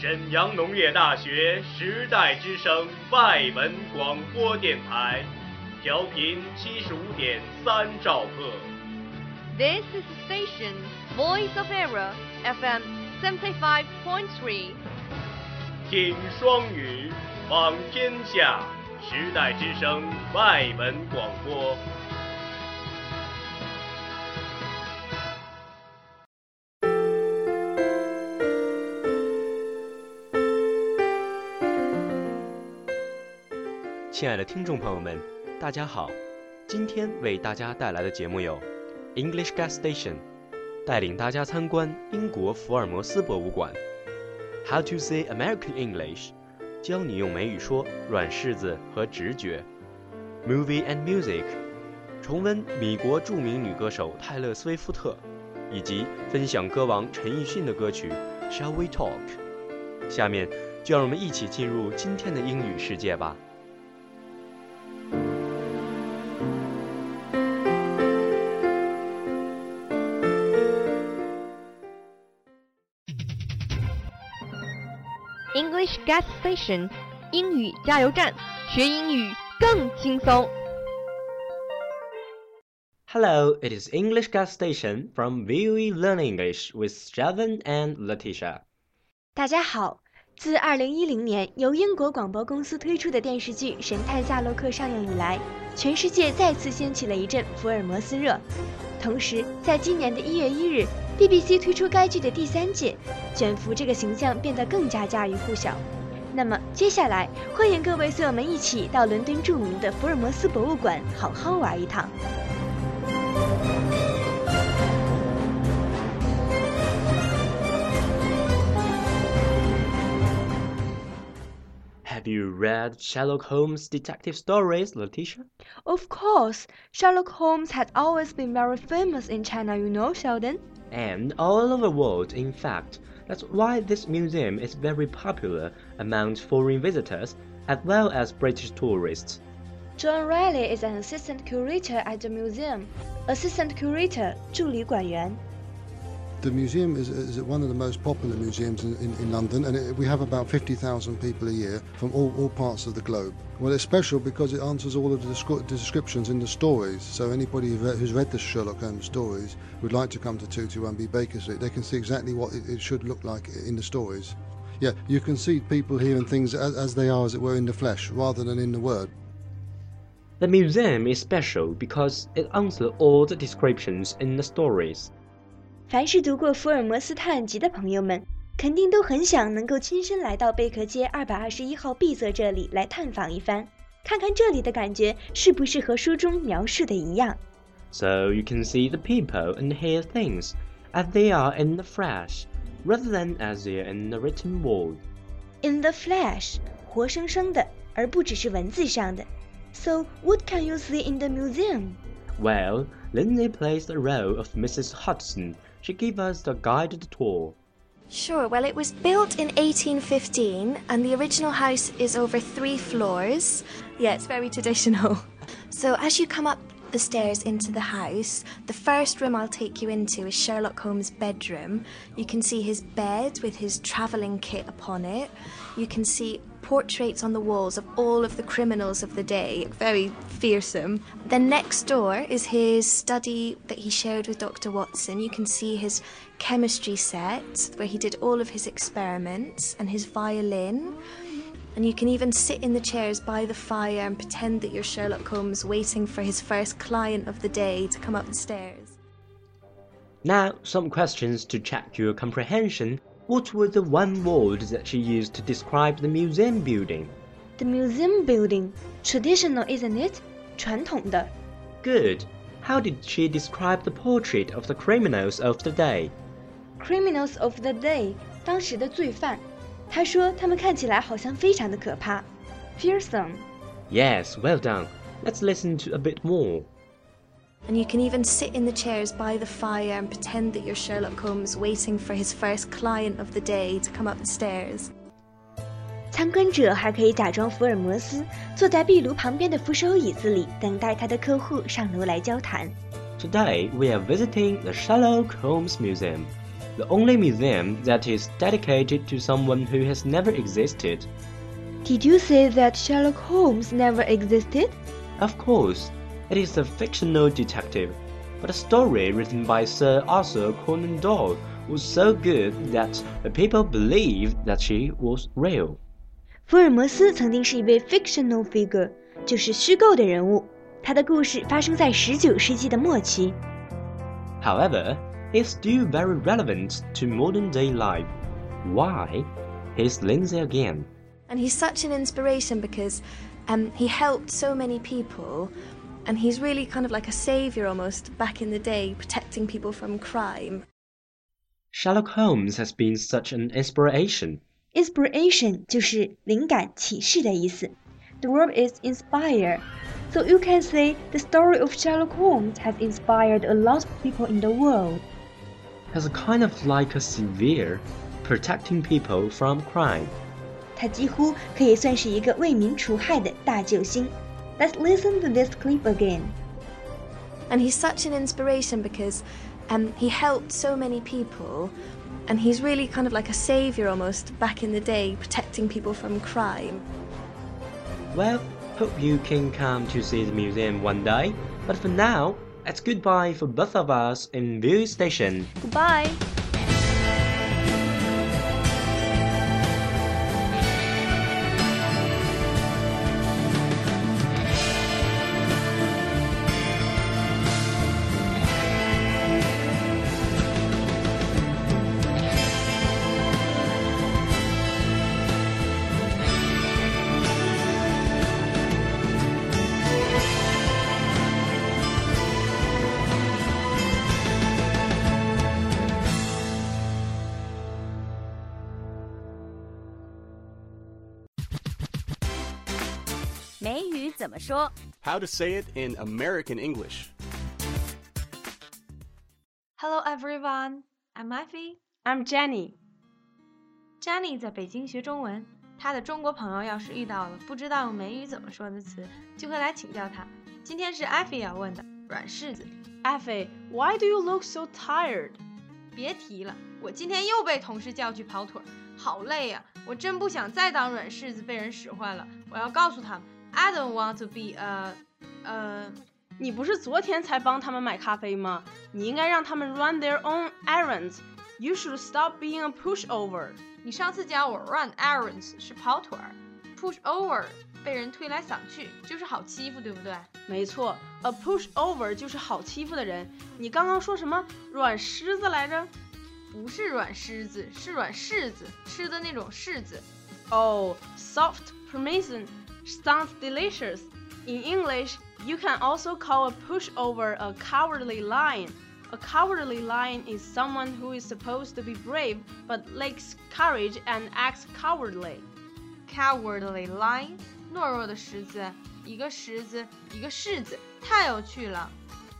沈阳农业大学时代之声外文广播电台，调频七十五点三兆赫。This is the station Voice of Era FM seventy five point three 听双语，望天下，时代之声外文广播。亲爱的听众朋友们，大家好！今天为大家带来的节目有 English Gas Station，带领大家参观英国福尔摩斯博物馆；How to say American English，教你用美语说软柿子和直觉；Movie and Music，重温米国著名女歌手泰勒·斯威夫特，以及分享歌王陈奕迅的歌曲 Shall We Talk。下面就让我们一起进入今天的英语世界吧。Gas Station 英语加油站，学英语更轻松。Hello, it is English Gas Station from VUE Learn English with Javen and Letitia. 大家好，自2010年由英国广播公司推出的电视剧《神探夏洛克》上映以来，全世界再次掀起了一阵福尔摩斯热。同时，在今年的一月一日，BBC 推出该剧的第三届，卷福这个形象变得更加家喻户晓。那么，接下来欢迎各位随我们一起到伦敦着名的福尔摩斯博物馆好好玩一趟。 Have you read Sherlock Holmes detective stories, Letitia? Of course, Sherlock Holmes had always been very famous in China, you know, Sheldon. And all over the world, in fact. That's why this museum is very popular among foreign visitors as well as British tourists. John Riley is an assistant curator at the museum. Assistant curator, 助理馆员。 The museum is, is one of the most popular museums in, in, in London, and it, we have about 50,000 people a year from all, all parts of the globe. Well, it's special because it answers all of the, descri- descriptions in the stories. So anybody who's read the Sherlock Holmes stories would like to come to 221B Baker Street, they can see exactly what it, it should look like in the stories. Yeah, you can see people here and things as, as they are, as it were, in the flesh, rather than in the word. The museum is special because it answers all the descriptions in the stories. 凡是读过《福尔摩斯探案集》的朋友们，肯定都很想能够亲身来到贝壳街二百二十一号 B 座这里来探访一番，看看这里的感觉是不是和书中描述的一样。 So you can see the people and hear things as they are in the flesh, rather than as they are in the written word. In the flesh，活生生的，而不只是文字上的。So what can you see in the museum? Well, Lindsay plays the role of Mrs. Hudson. She gave us the guided tour. Sure, well, it was built in 1815 and the original house is over three floors. Yeah, it's very traditional. So, as you come up the stairs into the house, the first room I'll take you into is Sherlock Holmes' bedroom. You can see his bed with his travelling kit upon it. You can see portraits on the walls of all of the criminals of the day, very fearsome. Then next door is his study that he shared with Dr. Watson. You can see his chemistry set where he did all of his experiments and his violin And you can even sit in the chairs by the fire and pretend that you're Sherlock Holmes waiting for his first client of the day to come up the stairs. Now, some questions to check your comprehension. What was the one word that she used to describe the museum building? The museum building, traditional, isn't it? 传统的。 Good. How did she describe the portrait of the criminals of the day? Criminals of the day，当时的罪犯。 他说他们看起来好像非常的可怕，fearsome。 Yes, well done. Let's listen to a bit more. And you can even sit in the chairs by the fire and pretend that you're Sherlock Holmes waiting for his first client of the day to come up the stairs. 参观者还可以假装福尔摩斯，坐在壁炉旁边的扶手椅子里，等待他的客户上楼来交谈。 Today we are visiting the Sherlock Holmes Museum. the only museum that is dedicated to someone who has never existed. Did you say that Sherlock Holmes never existed? Of course, it is a fictional detective, but a story written by Sir Arthur Conan Doyle was so good that the people believed that she was real. 福尔摩斯曾经是一位 fictional figure，就是虚构的人物。他的故事发生在19世纪的末期。 However, it's still very relevant to modern day life. Why? Here's Lindsay again. And he's such an inspiration because um, he helped so many people, and he's really kind of like a savior almost back in the day, protecting people from crime. Sherlock Holmes has been such an inspiration. Inspiration 就是灵感、启示的意思。The verb is inspire. So you can say the story of Sherlock Holmes has inspired a lot of people in the world. Has a kind of like a severe, protecting people from crime. 他几乎可以算是一个为民除害的大救星。Let's listen to this clip again. And he's such an inspiration because um, he helped so many people, and he's really kind of like a savior almost back in the day, protecting people from crime. Well, hope you can come to see the museum one day. But for now, it's goodbye for both of us in View Station. Goodbye. 怎么说？ How to say it in American English. Hello everyone, I'm Effie. I'm Jenny. Jenny 在北京学中文，她的中国朋友要是遇到了不知道用美语怎么说的词，就会来请教她。今天是 Effie 要问的软柿子， Effie, why do you look so tired? 别提了，我今天又被同事叫去跑腿儿，好累呀、我真不想再当软柿子被人使唤了。我要告诉他们 ，I don't want to be a 呃，你不是昨天才帮他们买咖啡吗？你应该让他们 run their own errands. You should stop being a pushover. 你上次教我 run errands 是跑腿儿，push over 被人推来搡去就是好欺负，对不对？没错，a pushover 就是好欺负的人。你刚刚说什么软狮子来着？不是软狮子，是软柿子，吃的那种柿子。Oh, soft parmesan sounds delicious. In English, you can also call a pushover a cowardly lion. A cowardly lion is someone who is supposed to be brave but lacks courage and acts cowardly. Cowardly lion，懦弱的狮子，一个狮子，一个柿子，太有趣了。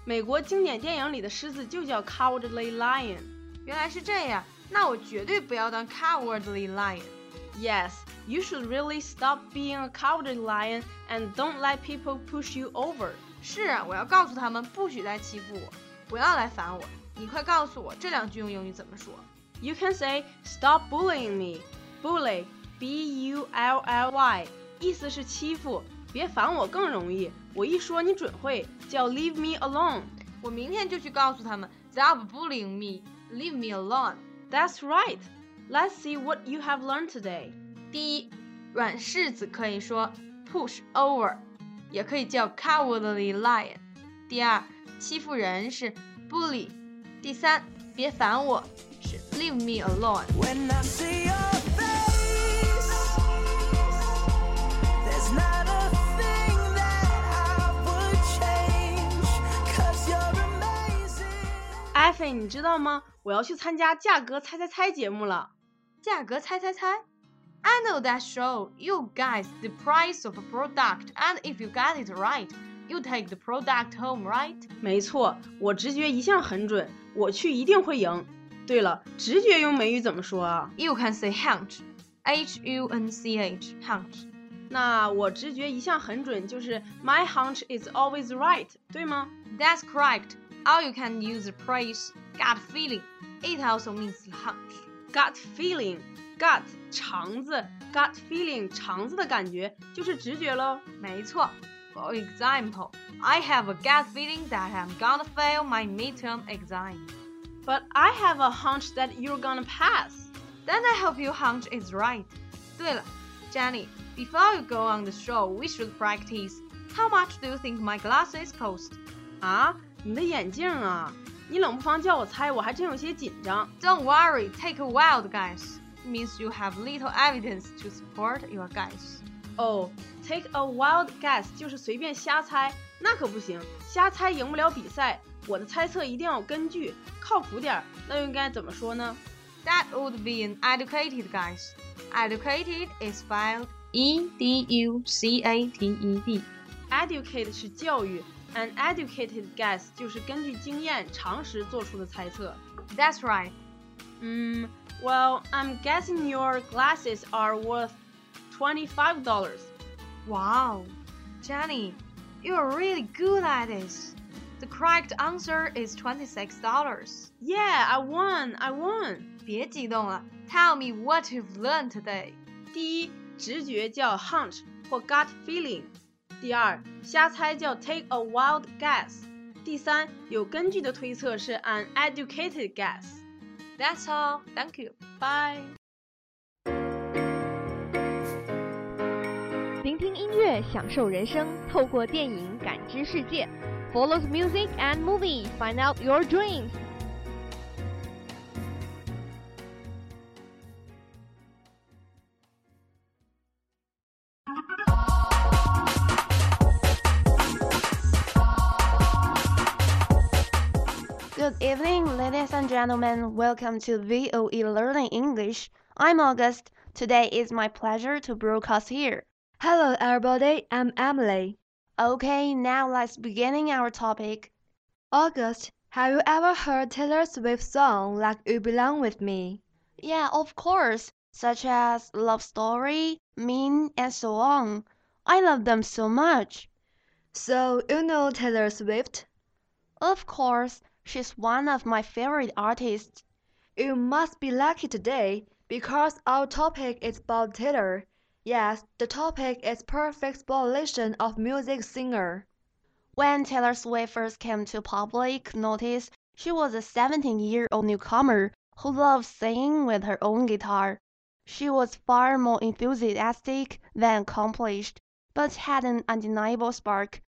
美国经典电影里的狮子就叫 cowardly lion。原来是这样，那我绝对不要当 cowardly lion。 Yes, you should really stop being a cowardly lion and don't let people push you over. 是啊，我要告诉他们，不许再欺负我，不要来烦我。你快告诉我这两句用英语怎么说？ You can say stop bullying me. Bully, B-U-L-L-Y，意思是欺负，别烦我更容易。我一说你准会，叫 leave me alone. 我明天就去告诉他们，Stop bullying me, leave me alone。 That's right. Let's see what you have learned today. 第一，软柿子可以说 push over，也可以叫 cowardly lion。第二，欺负人是 bully。第三，别烦我是 leave me alone。When I see your face, Ivy，你知道吗？我要去参加《价格猜猜猜》节目了。价格猜猜猜。I know that show. You guess the price of a product, and if you get it right, you take the product home, right? 没错，我直觉一向很准，我去一定会赢。对了，直觉用美语怎么说啊？ You can say hunch, H U N C H, hunch. 那我直觉一向很准，就是 My hunch is always right，对吗？ That's correct. Or you can use the phrase gut feeling. It also means hunch. Gut feeling, gut 肠子，gut feeling 肠子的感觉就是直觉喽。没错。For example, I have a gut feeling that I'm gonna fail my midterm exam. But I have a hunch that you're gonna pass. Then I hope your hunch is right. 对了，Jenny, before you go on the show, we should practice. How much do you think my glasses cost? 啊，你的眼镜啊！ 你冷不防叫我猜，我还真有些紧张。Don't worry, take a wild guess. Means you have little evidence to support your guess. 哦、oh,，take a wild guess 就是随便瞎猜，那可不行，瞎猜赢不了比赛。我的猜测一定要有根据，靠谱点儿。那又应该怎么说呢？That would be an educated guess. Educated is spelled E D U C A T E D. Educate 是教育 ，an educated guess 就是根据经验、常识做出的猜测。 That's right. 嗯，Well, I'm guessing your glasses are worth twenty-five dollars. Wow, Jenny, you are really good at this. The correct answer is twenty-six dollars. Yeah, I won, I won. 别激动了，Tell me what you've learned today. 第一，直觉叫 hunch 或 gut feeling； 第二，瞎猜叫 take a wild guess；第三，有根据的推测是 an educated guess。 That's all. Thank you. Bye. 聆听音乐，享受人生，透过电影感知世界。Follow the music and movie, find out your dreams. Evening, ladies and gentlemen. Welcome to VOE Learning English. I'm August. Today is my pleasure to broadcast here. Hello, everybody. I'm Emily. Okay, now let's begin our topic. August, have you ever heard Taylor Swift's song like You Belong With Me? Yeah, of course, such as Love Story, Mean, and so on. I love them so much. So, you know Taylor Swift? Of course, she's one of my favorite artists. You must be lucky today because our topic is about Taylor. Yes, the topic is perfect exploration of music singer. When Taylor Swift first came to public notice, she was a 17-year-old newcomer who loved singing with her own guitar. She was far more enthusiastic than accomplished, but had an undeniable spark.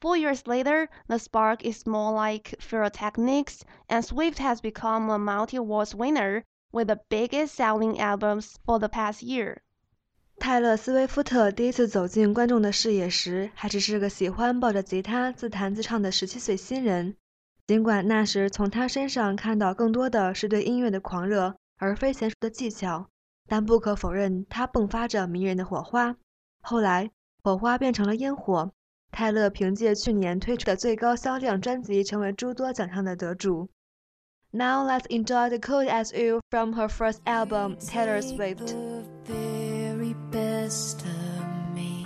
Four years later, the spark is more like pyrotechnics, and Swift has become a multi-awards winner with the biggest selling albums for the past year. 泰勒·斯威夫特第一次走进观众的视野时，还只是个喜欢抱着吉他自弹自唱的十七岁新人。尽管那时从他身上看到更多的是对音乐的狂热，而非娴熟的技巧，但不可否认，他迸发着迷人的火花。后来，火花变成了烟火。泰勒凭借去年推出的最高销量专辑，成为诸多奖项的得主。Now let's enjoy the Cold as You from her first album, Taylor Swift. very best of me.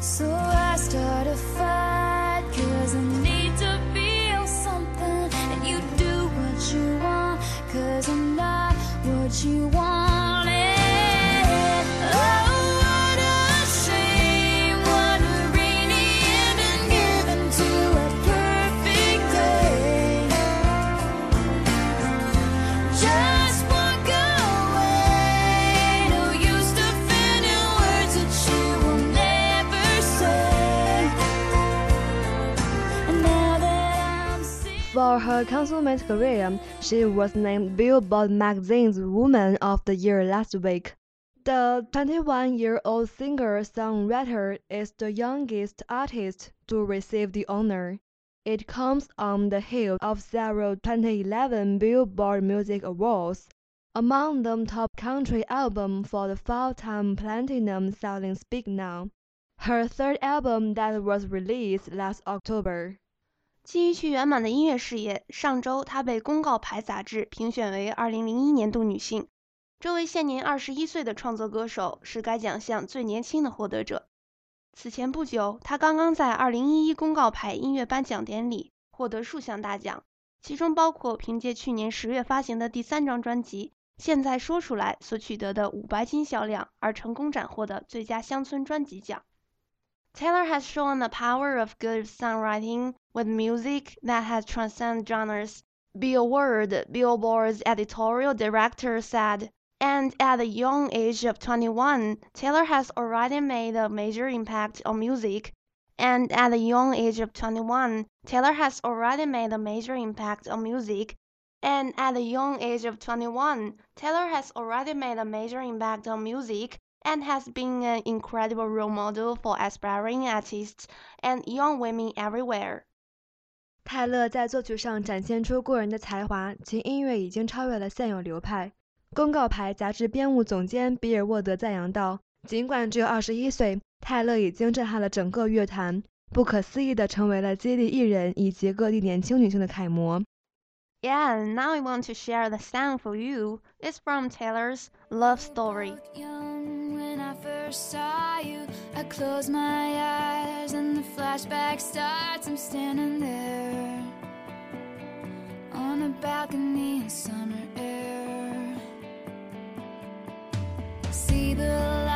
So I start a fight cause I need to feel something. And you do what you want cause I'm not what you wanted. For her consummate career, she was named Billboard magazine's Woman of the Year last week. The 21-year-old singer-songwriter is the youngest artist to receive the honor. It comes on the heels of several 2011 Billboard Music Awards, among them Top Country Album for the five-time platinum selling Speak Now, her third album that was released last October. 基于其圆满的音乐事业，上周她被《公告牌》杂志评选为2001年度女性。这位现年21岁的创作歌手是该奖项最年轻的获得者。此前不久，她刚刚在2011公告牌音乐颁奖典礼获得数项大奖，其中包括凭借去年十月发行的第三张专辑《现在说出来》所取得的五白金销量，而成功斩获的最佳乡村专辑奖。Taylor has shown the power of good songwriting with music that has transcended genres. Bill Werde, Billboard's editorial director, said, and at the young age of 21, Taylor has already made a major impact on music. And at the young age of 21, Taylor has already made a major impact on music. And at the young age of 21, Taylor has already made a major impact on music and has been an incredible role model for aspiring artists and young women everywhere. 泰勒在作曲上展现出过人的才华，其音乐已经超越了现有流派。公告牌杂志编务总监比尔沃德赞扬道：“尽管只有二十一岁，泰勒已经震撼了整个乐坛，不可思议地成为了激励艺人以及各地年轻女性的楷模。” Yeah, now I want to share the sound for you. It's from Taylor's Love Story. First saw you, I close my eyes and the flashback starts. I'm standing there on a balcony in summer air. See the lights,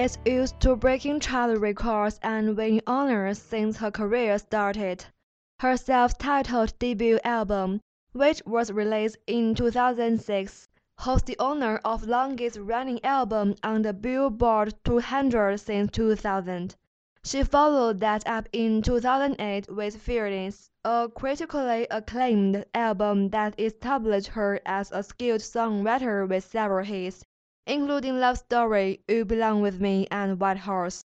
is used to breaking chart records and winning honors since her career started. Her self-titled debut album, which was released in 2006, holds the honor of longest-running album on the Billboard 200 since 2000. She followed that up in 2008 with Fearless, a critically acclaimed album that established her as a skilled songwriter with several hits, including Love Story, You Belong With Me, and White Horse.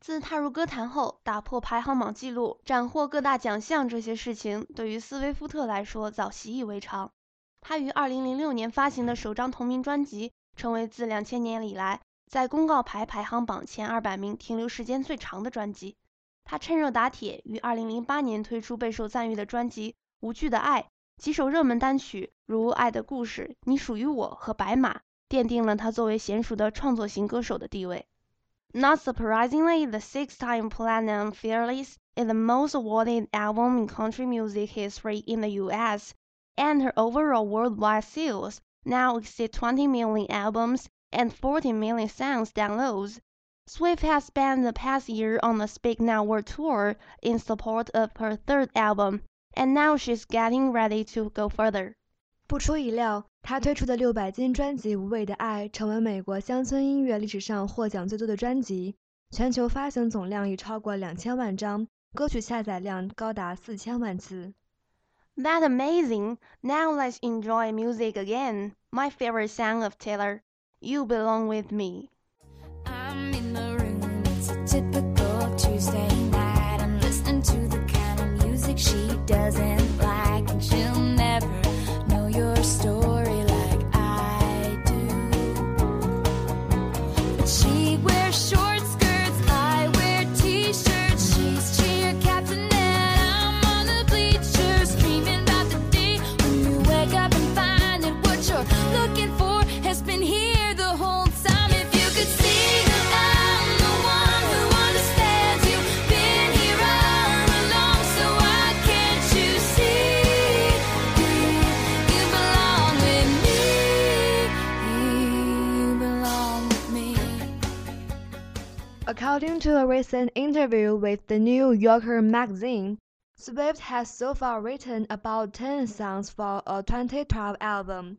自踏入歌坛后，打破排行榜纪录、斩获各大奖项这些事情，对于斯威夫特来说早习以为常。他于2006年发行的首张同名专辑，成为自2000年以来在公告牌排行榜前200名停留时间最长的专辑。他趁热打铁，于2008年推出备受赞誉的专辑《无惧的爱》，几首热门单曲如《爱的故事》《你属于我》和《白马》，奠定了他作为娴熟的创作型歌手的地位。Not surprisingly, the six-time platinum Fearless is the most awarded album in country music history in the U.S., and her overall worldwide sales now exceed 20 million albums and 14 million songs downloads. Swift has spent the past year on the Speak Now World Tour in support of her third album, and now she's getting ready to go further. 不出意料， 他推出的六百金专辑《无畏的爱》成为美国乡村音乐历史上获奖最多的专辑，全球发行总量已超过两千万张，歌曲下载量高达四千万次。 That amazing! Now let's enjoy music again. My favorite song of Taylor, You Belong With Me. I'm in the room. It's a typical Tuesday night. I'm listening to the kind of music she doesn't According to a recent interview with the New Yorker magazine, Swift has so far written about 10 songs for a 2012 album.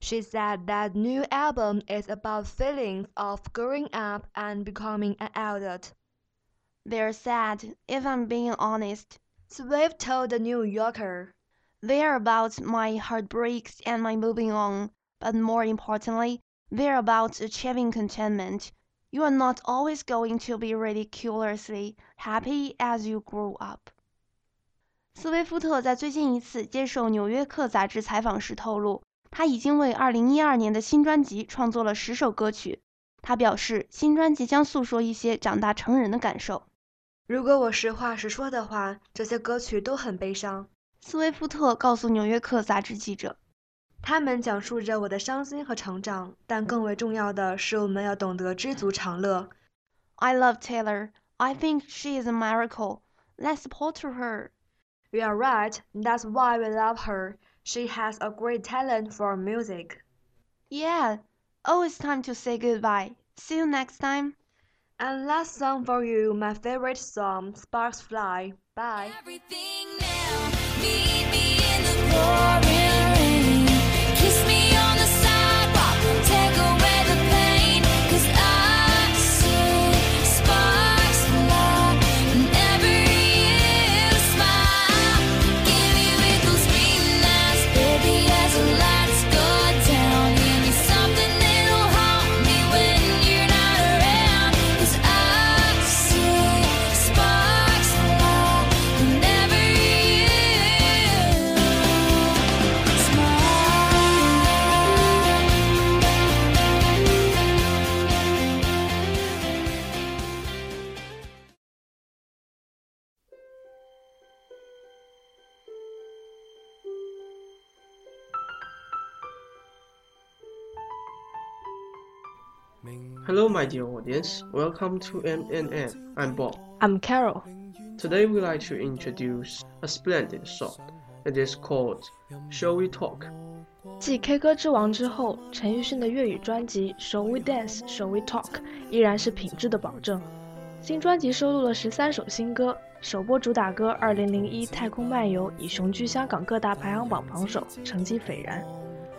She said that new album is about feelings of growing up and becoming an adult. They're sad, if I'm being honest. Swift told the New Yorker. They're about my heartbreaks and my moving on, but more importantly, they're about achieving contentment. You are not always going to be ridiculously happy as you grow up. 斯威夫特在最近一次接受《纽约客》杂志采访时透露，他已经为2012年的新专辑创作了十首歌曲。他表示，新专辑将诉说一些长大成人的感受。如果我实话实说的话，这些歌曲都很悲伤。斯威夫特告诉《纽约客》杂志记者：“他们讲述着我的伤心和成长，但更为重要的是，我们要懂得知足常乐。” I love Taylor. I think she is a miracle. Let's support her. You are right. That's why we love her. She has a great talent for music. Yeah. Oh, it's time to say goodbye. See you next time. And last song for you, my favorite song, Sparks Fly. Bye. Hello, my dear audience. Welcome to MNN. I'm Bob. I'm Carol. Today, we'd like to introduce a splendid song. It is called Shall We Talk? 继 K 歌之王之后，陈奕迅的粤语专辑 Shall We Dance, Shall We Talk 依然是品质的保证。新专辑收录了十三首新歌，首播主打歌《二零零一太空漫游》已雄居香港各大排行榜榜首，成绩斐然。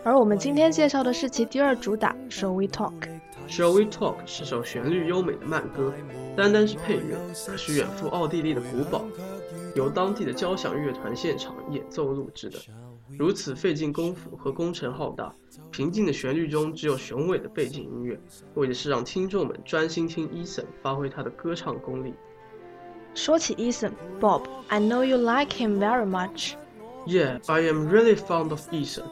而我们今天介绍的是其第二主打《Shall We Talk》。Shall We Talk 是首旋律优美的慢歌，单单是配乐可是远赴奥地利的古堡，由当地的交响乐团现场演奏录制的。如此费尽功夫和工程浩大，平静的旋律中只有雄伟的背景音乐，为的是让听众们专心听 Eason 发挥他的歌唱功力。说起 Eason，Bob，I know you like him very much. Yeah, I am really fond of Eason.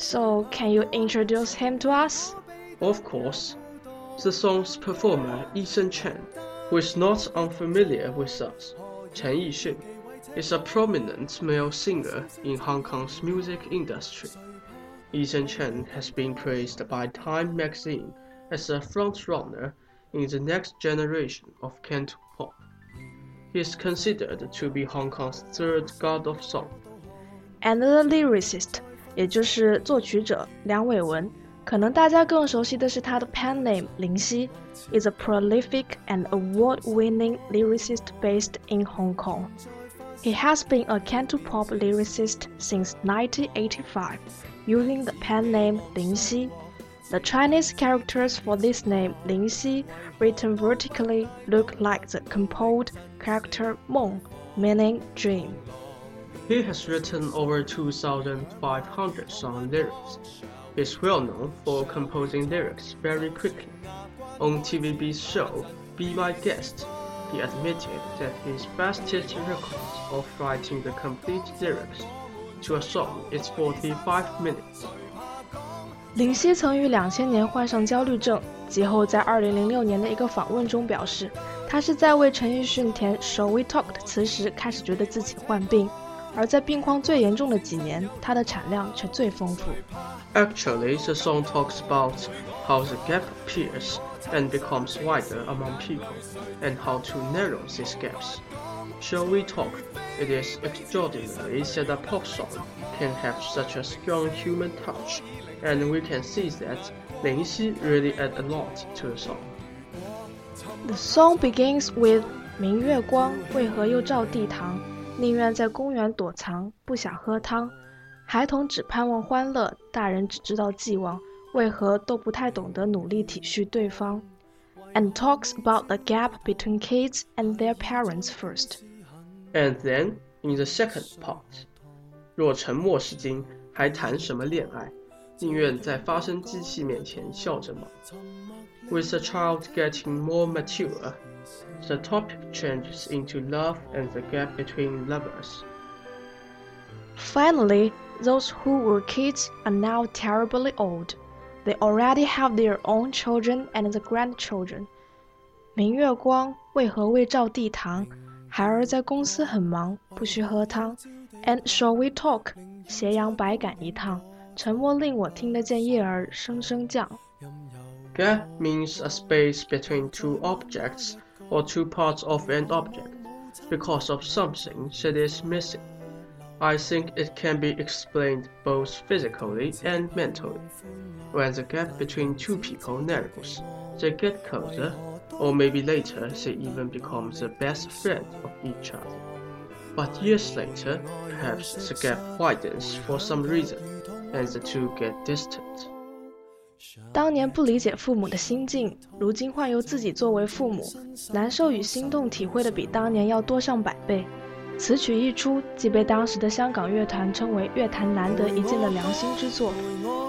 So, can you introduce him to us? Of course. The song's performer, Eason Chen, who is not unfamiliar with us, Chen Yixun, is a prominent male singer in Hong Kong's music industry. Eason Chen has been praised by Time magazine as a frontrunner in the next generation of cantopop. He is considered to be Hong Kong's third god of song. And the lyricist 也就是作曲者梁伟文，可能大家更熟悉的是他的 pen name 林夕，is a prolific and award-winning lyricist based in Hong Kong. He has been a cantopop lyricist since 1985, using the pen name Lin Xi. The Chinese characters for this name Lin Xi, written vertically, look like the composed character Meng, meaning dream. He has written over 2,500 song lyrics. He is well known for composing lyrics very quickly. On TVB's show Be My Guest, he admitted that his fastest record of writing the complete lyrics to a song is 45 minutes. 林夕曾于两千年患上焦虑症，其后在二零零六年的一个访问中表示，他是在为陈奕迅填《Shall We Talk》的词时开始觉得自己患病。 而在病况最严重的几年，它的产量却最丰富。Actually, the song talks about how the gap appears and becomes wider among people, and how to narrow these gaps. Shall we talk? It is extraordinary that a pop song can have such a strong human touch, and we can see that Lin Xi really add a lot to the song. The song begins with 明月光，为何又照地堂？ 宁愿在公园躲藏，不想喝汤。孩童只盼望欢乐，大人只知道寄望。为何都不太懂得努力体恤对方 and talks about the gap between kids and their parents first. And then, in the second part, 若沉默是金，还谈什么恋爱？宁愿在发声机器面前笑着吗？With the child getting more mature, the topic changes into love and the gap between lovers. Finally, those who were kids are now terribly old. They already have their own children and the grandchildren. 明月光，为何未照地堂？孩儿在公司很忙，不需喝汤。And shall we talk？斜阳百感一趟，沉默令我听得见叶儿声声降。Gap means a space between two objects or two parts of an object because of something that is missing. I think it can be explained both physically and mentally. When the gap between two people narrows, they get closer, or maybe later they even become the best friend of each other. But years later, perhaps the gap widens for some reason, and the two get distant. 当年不理解父母的心境，如今换由自己作为父母，难受与心动体会的比当年要多上百倍。此曲一出，即被当时的香港乐团称为乐坛难得一见的良心之作。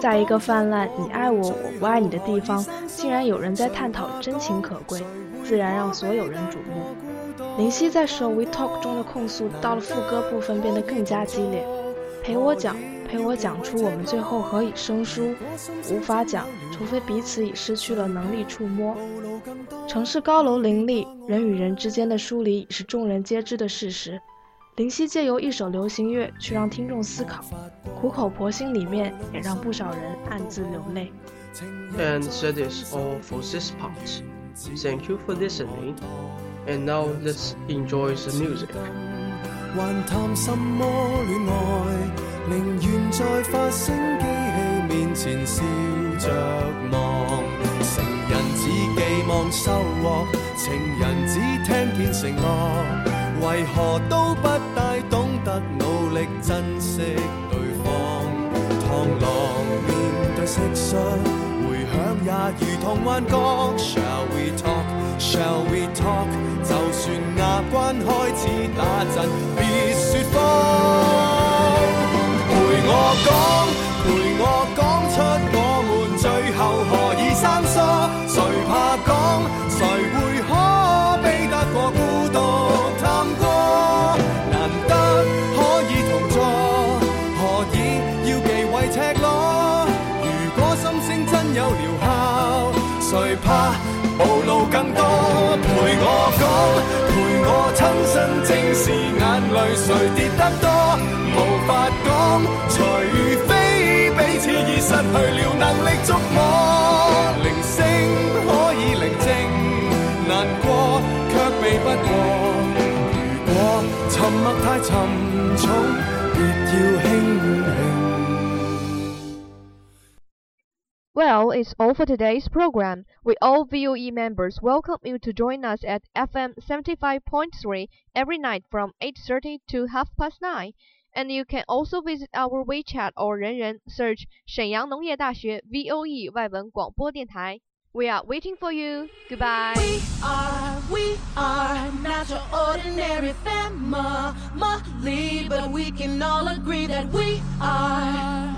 在一个泛滥“你爱我，我不爱你”的地方，竟然有人在探讨真情可贵，自然让所有人瞩目。林夕在《Shall We Talk》中的控诉，到了副歌部分变得更加激烈。陪我讲，陪我讲出我们最后何以生疏，无法讲，除非彼此已失去了能力触摸。城市高楼林立，人与人之间的疏离已是众人皆知的事实。林夕借由一首流行乐去让听众思考，苦口婆心里面也让不少人暗自流泪。And that is all for this part. Thank you for listening. And now let's enjoy the music. 還談什麼戀愛？寧願在發聲機器面前笑着望。成人只寄望收获，情人只聽見承諾。為何都不大懂得努力珍惜對方？螳螂面對蟋蟀，回響也如同幻觉。Shall we talk? Shall we talk? 就算牙關開始打震，別説謊。讲，陪我讲出我们最后何以生疏。谁怕讲，谁会可悲得过孤独探戈？难得可以同坐，何以要忌讳赤裸？如果心声真有疗效，谁怕暴露更多？陪我讲。亲身正视眼泪，谁跌得多？无法讲，除非彼此已失去了能力触摸。铃声可以宁静，难过却避不过。如果沉默太沉重，别要 Well, it's all for today's program. We all VOE members welcome you to join us at FM 75.3 every night from 8.30 to half past 9. And you can also visit our WeChat or 人人 search 沈阳农业大学 VOE 外文广播电台. We are waiting for you. Goodbye. We are, we are not your ordinary family, but we can all agree that we are